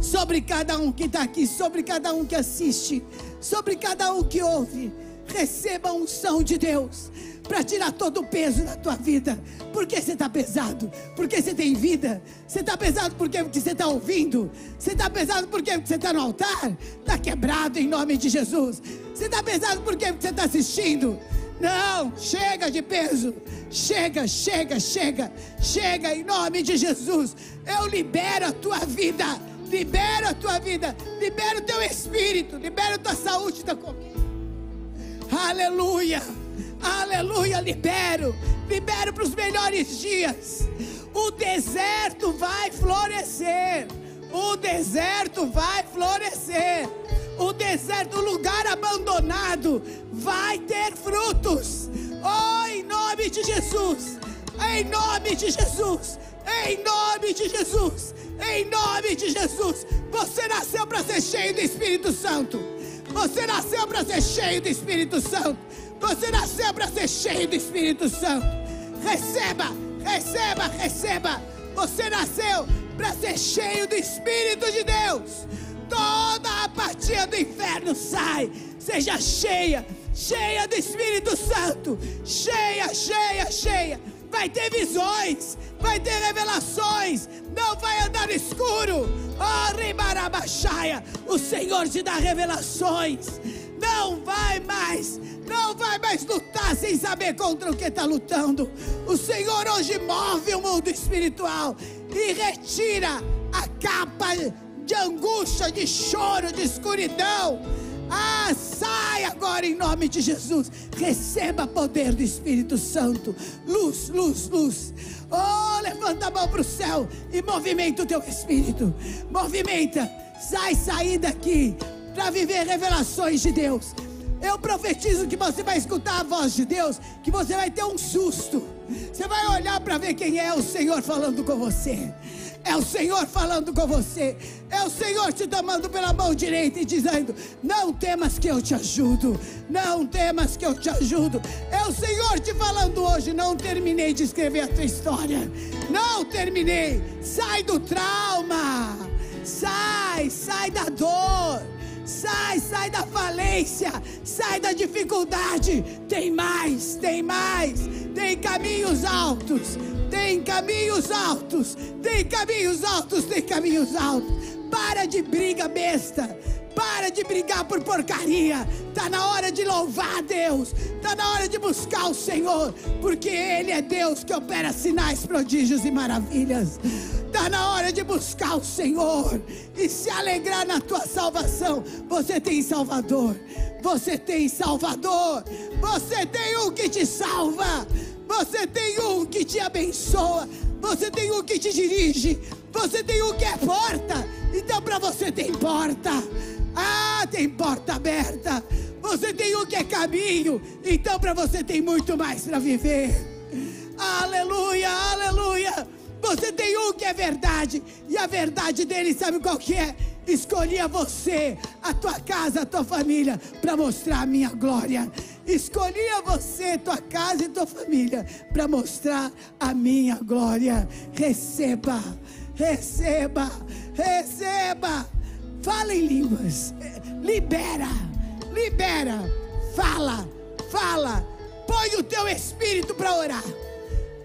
sobre cada um que está aqui, sobre cada um que assiste, sobre cada um que ouve. Receba a unção de Deus para tirar todo o peso da tua vida. Porque você está pesado? Porque você tem vida? Você está pesado porque você está ouvindo? Você está pesado porque você está no altar? Está quebrado em nome de Jesus. Você está pesado porque você está assistindo? Não, chega de peso. Chega, chega, chega. Chega em nome de Jesus. Eu libero a tua vida. Libero a tua vida. Libero o teu espírito. Libero a tua saúde da comida. Aleluia. Aleluia, libero. Libero para os melhores dias. O deserto vai florescer. O deserto vai florescer. O deserto, o lugar abandonado, vai ter frutos. Oh, em nome de Jesus. Em nome de Jesus. Em nome de Jesus. Em nome de Jesus. Você nasceu para ser cheio do Espírito Santo. Você nasceu para ser cheio do Espírito Santo. Você nasceu para ser cheio do Espírito Santo. Receba, receba, receba. Você nasceu para ser cheio do Espírito de Deus. Toda a apatia do inferno sai. Seja cheia, cheia do Espírito Santo. Cheia, cheia, cheia. Vai ter visões, vai ter revelações. Não vai andar escuro. Oh, Ribarabaxaia. O Senhor te dá revelações. Não vai mais não vai mais lutar sem saber contra o que está lutando. O Senhor hoje move o mundo espiritual e retira a capa de angústia, de choro, de escuridão. Ah, sai agora em nome de Jesus. Receba poder do Espírito Santo. Luz, luz, luz. Oh, levanta a mão para o céu e movimenta o teu espírito. Movimenta. Sai, sair daqui para viver revelações de Deus. Eu profetizo que você vai escutar a voz de Deus, que você vai ter um susto. Você vai olhar para ver quem é o Senhor falando com você. É o Senhor falando com você. É o Senhor te tomando pela mão direita e dizendo: Não temas que eu te ajudo. Não temas que eu te ajudo. É o Senhor te falando hoje: Não terminei de escrever a tua história. Não terminei. Sai do trauma. Sai, sai da dor. Sai, sai da falência, sai da dificuldade. Tem mais, tem mais, tem caminhos altos, tem caminhos altos, tem caminhos altos, tem caminhos altos. Para de briga besta. Para de brigar por porcaria. Está na hora de louvar a Deus. Está na hora de buscar o Senhor. Porque Ele é Deus que opera sinais, prodígios e maravilhas. Na hora de buscar o Senhor e se alegrar na tua salvação. Você tem Salvador. Você tem Salvador. Você tem um que te salva. Você tem um que te abençoa. Você tem um que te dirige. Você tem um que é porta. Então para você tem porta. Ah, tem porta aberta. Você tem um que é caminho. Então para você tem muito mais para viver. Aleluia, aleluia. Você tem um que é verdade, e a verdade dele, sabe qual que é? Escolhi você, a tua casa, a tua família, para mostrar a minha glória. Escolhi você, tua casa e tua família, para mostrar a minha glória. Receba, receba, receba. Fala em línguas, libera, libera, fala, fala. Põe o teu espírito para orar.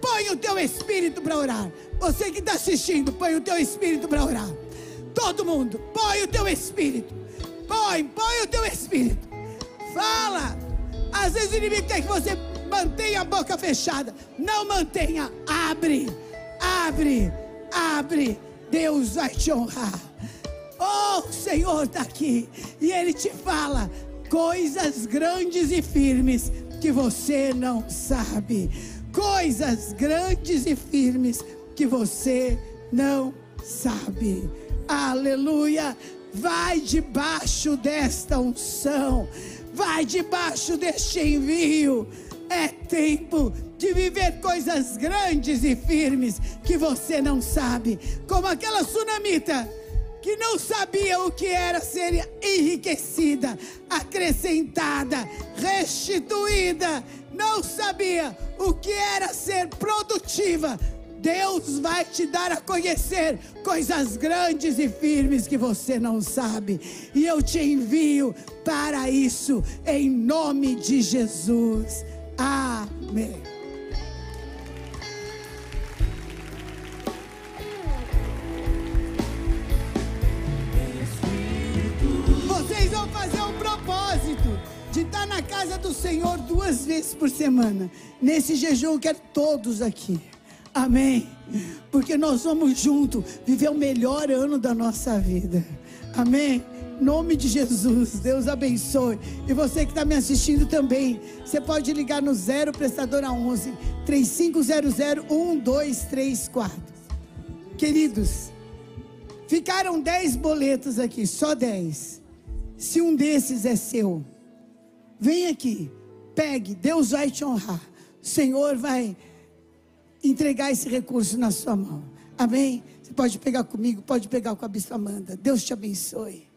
Põe o teu espírito para orar. Você que está assistindo, põe o teu espírito para orar. Todo mundo, põe o teu espírito. Põe, põe o teu espírito. Fala. Às vezes o inimigo quer que você mantenha a boca fechada. Não mantenha. Abre, abre, abre. Deus vai te honrar. Oh, o Senhor está aqui. E Ele te fala coisas grandes e firmes que você não sabe. Coisas grandes e firmes que você não sabe. Aleluia! Vai debaixo desta unção, vai debaixo deste envio. É tempo de viver coisas grandes e firmes que você não sabe, como aquela tsunamita que não sabia o que era ser enriquecida, acrescentada, restituída, não sabia o que era ser produtiva, Deus vai te dar a conhecer coisas grandes e firmes que você não sabe. E eu te envio para isso, em nome de Jesus. Amém. Vocês vão fazer um propósito de estar na casa do Senhor duas vezes por semana. Nesse jejum, eu quero todos aqui. Amém. Porque nós vamos juntos viver o melhor ano da nossa vida. Amém. Nome de Jesus, Deus abençoe. E você que está me assistindo também, você pode ligar no 0 prestadora 11 3500 1234. Queridos, ficaram 10 boletos aqui, só 10. Se um desses é seu, vem aqui, pegue, Deus vai te honrar. O Senhor vai entregar esse recurso na sua mão. Amém? Você pode pegar comigo, pode pegar com a Bispa Amanda. Deus te abençoe.